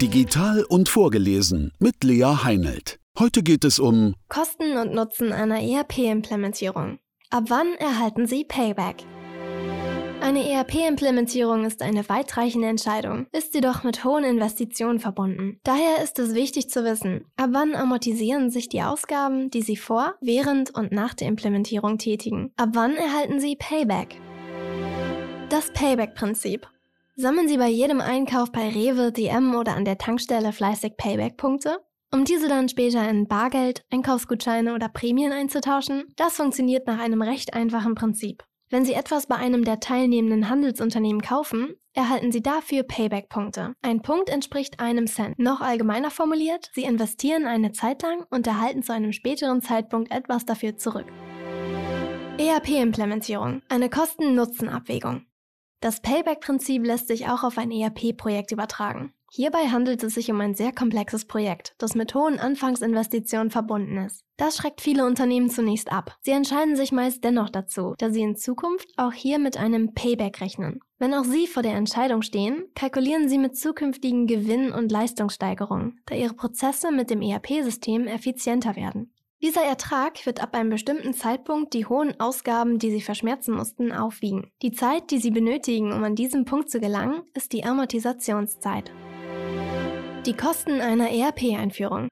Digital und vorgelesen mit Lea Heinelt. Heute geht es um Kosten und Nutzen einer ERP-Implementierung. Ab wann erhalten Sie Payback? Eine ERP-Implementierung ist eine weitreichende Entscheidung, ist jedoch mit hohen Investitionen verbunden. Daher ist es wichtig zu wissen, ab wann amortisieren sich die Ausgaben, die Sie vor, während und nach der Implementierung tätigen. Ab wann erhalten Sie Payback? Das Payback-Prinzip. Sammeln Sie bei jedem Einkauf bei Rewe, DM oder an der Tankstelle fleißig Payback-Punkte? Um diese dann später in Bargeld, Einkaufsgutscheine oder Prämien einzutauschen? Das funktioniert nach einem recht einfachen Prinzip. Wenn Sie etwas bei einem der teilnehmenden Handelsunternehmen kaufen, erhalten Sie dafür Payback-Punkte. Ein Punkt entspricht einem Cent. Noch allgemeiner formuliert, Sie investieren eine Zeit lang und erhalten zu einem späteren Zeitpunkt etwas dafür zurück. ERP-Implementierung. Eine Kosten-Nutzen-Abwägung. Das Payback-Prinzip lässt sich auch auf ein ERP-Projekt übertragen. Hierbei handelt es sich um ein sehr komplexes Projekt, das mit hohen Anfangsinvestitionen verbunden ist. Das schreckt viele Unternehmen zunächst ab. Sie entscheiden sich meist dennoch dazu, da sie in Zukunft auch hier mit einem Payback rechnen. Wenn auch Sie vor der Entscheidung stehen, kalkulieren Sie mit zukünftigen Gewinn- und Leistungssteigerungen, da Ihre Prozesse mit dem ERP-System effizienter werden. Dieser Ertrag wird ab einem bestimmten Zeitpunkt die hohen Ausgaben, die Sie verschmerzen mussten, aufwiegen. Die Zeit, die Sie benötigen, um an diesen Punkt zu gelangen, ist die Amortisationszeit. Die Kosten einer ERP-Einführung.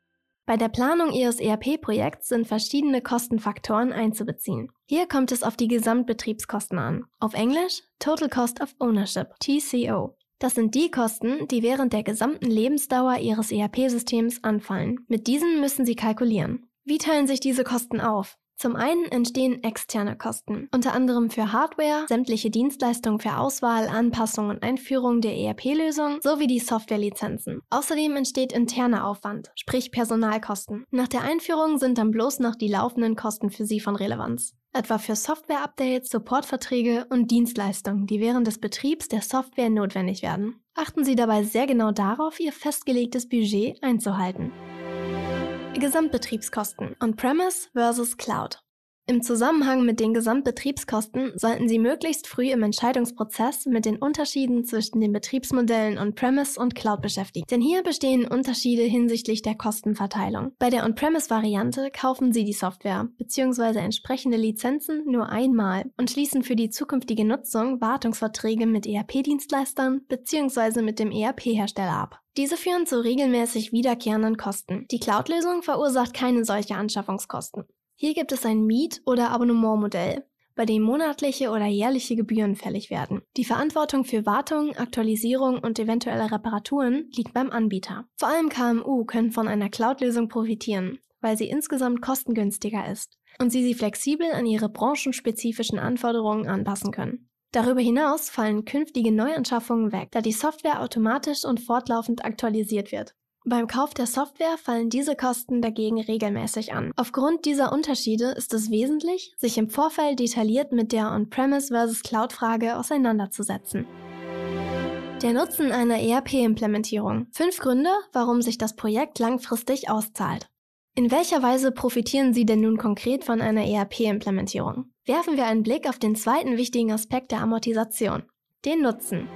Bei der Planung Ihres ERP-Projekts sind verschiedene Kostenfaktoren einzubeziehen. Hier kommt es auf die Gesamtbetriebskosten an. Auf Englisch Total Cost of Ownership, TCO. Das sind die Kosten, die während der gesamten Lebensdauer Ihres ERP-Systems anfallen. Mit diesen müssen Sie kalkulieren. Wie teilen sich diese Kosten auf? Zum einen entstehen externe Kosten, unter anderem für Hardware, sämtliche Dienstleistungen für Auswahl, Anpassung und Einführung der ERP-Lösung sowie die Softwarelizenzen. Außerdem entsteht interner Aufwand, sprich Personalkosten. Nach der Einführung sind dann bloß noch die laufenden Kosten für Sie von Relevanz etwa für Software-Updates, Supportverträge und Dienstleistungen, die während des Betriebs der Software notwendig werden. Achten Sie dabei sehr genau darauf, Ihr festgelegtes Budget einzuhalten. Gesamtbetriebskosten On-Premise versus Cloud. Im Zusammenhang mit den Gesamtbetriebskosten sollten Sie möglichst früh im Entscheidungsprozess mit den Unterschieden zwischen den Betriebsmodellen On-Premise und Cloud beschäftigen. Denn hier bestehen Unterschiede hinsichtlich der Kostenverteilung. Bei der On-Premise-Variante kaufen Sie die Software bzw. entsprechende Lizenzen nur einmal und schließen für die zukünftige Nutzung Wartungsverträge mit ERP-Dienstleistern bzw. mit dem ERP-Hersteller ab. Diese führen zu regelmäßig wiederkehrenden Kosten. Die Cloud-Lösung verursacht keine solche Anschaffungskosten. Hier gibt es ein Miet- oder Abonnementmodell, bei dem monatliche oder jährliche Gebühren fällig werden. Die Verantwortung für Wartung, Aktualisierung und eventuelle Reparaturen liegt beim Anbieter. Vor allem KMU können von einer Cloud-Lösung profitieren, weil sie insgesamt kostengünstiger ist und sie sie flexibel an ihre branchenspezifischen Anforderungen anpassen können. Darüber hinaus fallen künftige Neuanschaffungen weg, da die Software automatisch und fortlaufend aktualisiert wird. Beim Kauf der Software fallen diese Kosten dagegen regelmäßig an. Aufgrund dieser Unterschiede ist es wesentlich, sich im Vorfeld detailliert mit der On-Premise versus Cloud-Frage auseinanderzusetzen. Der Nutzen einer ERP-Implementierung. Fünf Gründe, warum sich das Projekt langfristig auszahlt. In welcher Weise profitieren Sie denn nun konkret von einer ERP-Implementierung? Werfen wir einen Blick auf den zweiten wichtigen Aspekt der Amortisation, den Nutzen.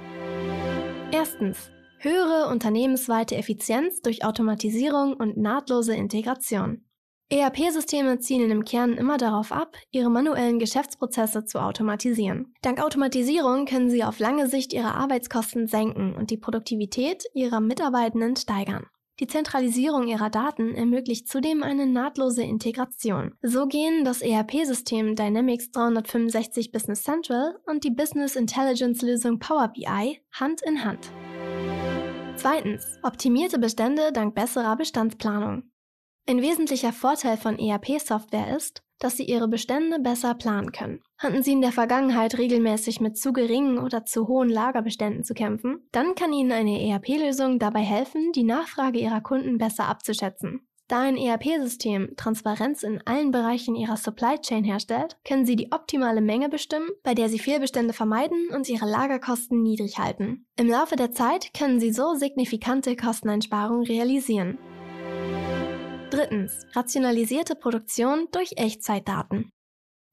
Erstens. Höhere unternehmensweite Effizienz durch Automatisierung und nahtlose Integration. ERP-Systeme zielen im Kern immer darauf ab, ihre manuellen Geschäftsprozesse zu automatisieren. Dank Automatisierung können sie auf lange Sicht ihre Arbeitskosten senken und die Produktivität ihrer Mitarbeitenden steigern. Die Zentralisierung ihrer Daten ermöglicht zudem eine nahtlose Integration. So gehen das ERP-System Dynamics 365 Business Central und die Business Intelligence-Lösung Power BI Hand in Hand. Zweitens. Optimierte Bestände dank besserer Bestandsplanung. Ein wesentlicher Vorteil von ERP-Software ist, dass Sie Ihre Bestände besser planen können. Hatten Sie in der Vergangenheit regelmäßig mit zu geringen oder zu hohen Lagerbeständen zu kämpfen, dann kann Ihnen eine ERP-Lösung dabei helfen, die Nachfrage Ihrer Kunden besser abzuschätzen. Da ein ERP-System Transparenz in allen Bereichen Ihrer Supply Chain herstellt, können Sie die optimale Menge bestimmen, bei der Sie Fehlbestände vermeiden und Ihre Lagerkosten niedrig halten. Im Laufe der Zeit können Sie so signifikante Kosteneinsparungen realisieren. Drittens. Rationalisierte Produktion durch Echtzeitdaten.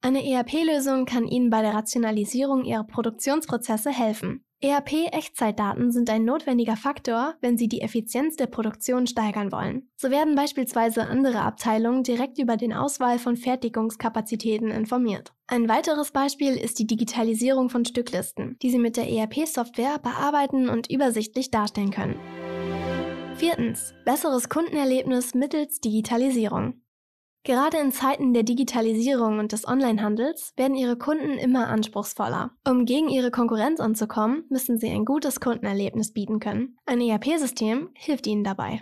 Eine ERP-Lösung kann Ihnen bei der Rationalisierung Ihrer Produktionsprozesse helfen. ERP-Echtzeitdaten sind ein notwendiger Faktor, wenn Sie die Effizienz der Produktion steigern wollen. So werden beispielsweise andere Abteilungen direkt über den Auswahl von Fertigungskapazitäten informiert. Ein weiteres Beispiel ist die Digitalisierung von Stücklisten, die Sie mit der ERP-Software bearbeiten und übersichtlich darstellen können. Viertens. Besseres Kundenerlebnis mittels Digitalisierung. Gerade in Zeiten der Digitalisierung und des Onlinehandels werden Ihre Kunden immer anspruchsvoller. Um gegen Ihre Konkurrenz anzukommen, müssen Sie ein gutes Kundenerlebnis bieten können. Ein ERP-System hilft Ihnen dabei.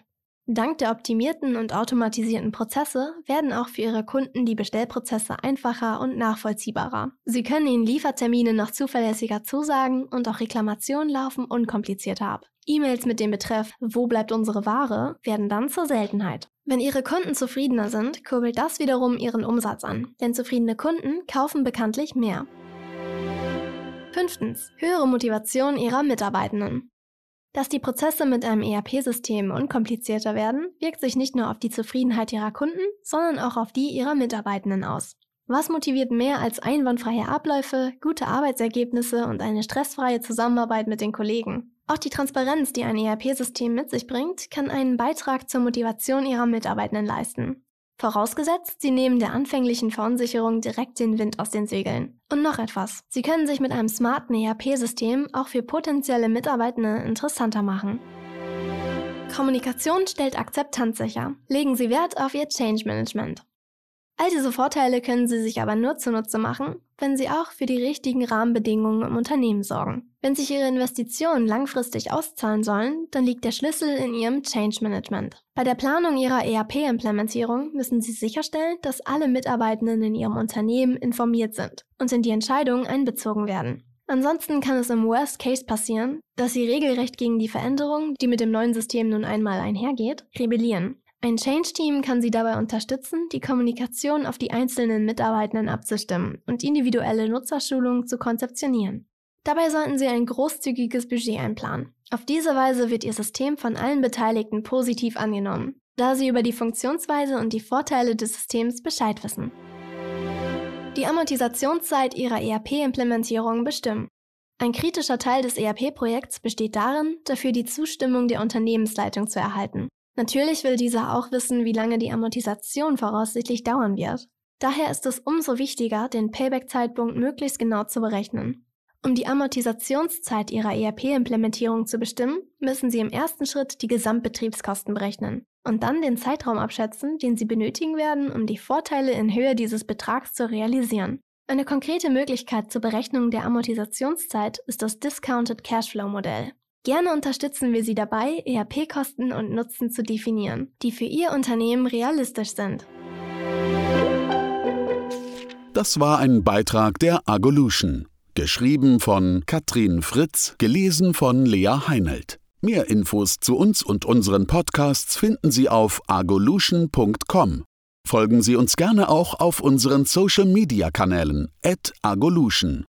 Dank der optimierten und automatisierten Prozesse werden auch für Ihre Kunden die Bestellprozesse einfacher und nachvollziehbarer. Sie können Ihnen Liefertermine noch zuverlässiger zusagen und auch Reklamationen laufen unkomplizierter ab. E-Mails mit dem Betreff Wo bleibt unsere Ware werden dann zur Seltenheit. Wenn Ihre Kunden zufriedener sind, kurbelt das wiederum Ihren Umsatz an, denn zufriedene Kunden kaufen bekanntlich mehr. Fünftens. Höhere Motivation Ihrer Mitarbeitenden. Dass die Prozesse mit einem ERP-System unkomplizierter werden, wirkt sich nicht nur auf die Zufriedenheit Ihrer Kunden, sondern auch auf die Ihrer Mitarbeitenden aus. Was motiviert mehr als einwandfreie Abläufe, gute Arbeitsergebnisse und eine stressfreie Zusammenarbeit mit den Kollegen? Auch die Transparenz, die ein ERP-System mit sich bringt, kann einen Beitrag zur Motivation ihrer Mitarbeitenden leisten. Vorausgesetzt, Sie nehmen der anfänglichen Verunsicherung direkt den Wind aus den Segeln. Und noch etwas. Sie können sich mit einem smarten ERP-System auch für potenzielle Mitarbeitende interessanter machen. Kommunikation stellt Akzeptanz sicher. Legen Sie Wert auf Ihr Change Management. All diese Vorteile können Sie sich aber nur zunutze machen, wenn Sie auch für die richtigen Rahmenbedingungen im Unternehmen sorgen. Wenn sich Ihre Investitionen langfristig auszahlen sollen, dann liegt der Schlüssel in Ihrem Change Management. Bei der Planung Ihrer ERP-Implementierung müssen Sie sicherstellen, dass alle Mitarbeitenden in Ihrem Unternehmen informiert sind und in die Entscheidungen einbezogen werden. Ansonsten kann es im Worst Case passieren, dass Sie regelrecht gegen die Veränderung, die mit dem neuen System nun einmal einhergeht, rebellieren ein Change-Team kann Sie dabei unterstützen, die Kommunikation auf die einzelnen Mitarbeitenden abzustimmen und individuelle Nutzerschulungen zu konzeptionieren. Dabei sollten Sie ein großzügiges Budget einplanen. Auf diese Weise wird Ihr System von allen Beteiligten positiv angenommen, da Sie über die Funktionsweise und die Vorteile des Systems Bescheid wissen. Die Amortisationszeit Ihrer ERP-Implementierung bestimmen. Ein kritischer Teil des ERP-Projekts besteht darin, dafür die Zustimmung der Unternehmensleitung zu erhalten. Natürlich will dieser auch wissen, wie lange die Amortisation voraussichtlich dauern wird. Daher ist es umso wichtiger, den Payback-Zeitpunkt möglichst genau zu berechnen. Um die Amortisationszeit Ihrer ERP-Implementierung zu bestimmen, müssen Sie im ersten Schritt die Gesamtbetriebskosten berechnen und dann den Zeitraum abschätzen, den Sie benötigen werden, um die Vorteile in Höhe dieses Betrags zu realisieren. Eine konkrete Möglichkeit zur Berechnung der Amortisationszeit ist das Discounted Cashflow Modell. Gerne unterstützen wir Sie dabei, ERP-Kosten und Nutzen zu definieren, die für Ihr Unternehmen realistisch sind. Das war ein Beitrag der Agolution. Geschrieben von Katrin Fritz, gelesen von Lea Heinelt. Mehr Infos zu uns und unseren Podcasts finden Sie auf agolution.com. Folgen Sie uns gerne auch auf unseren Social Media Kanälen, at agolution.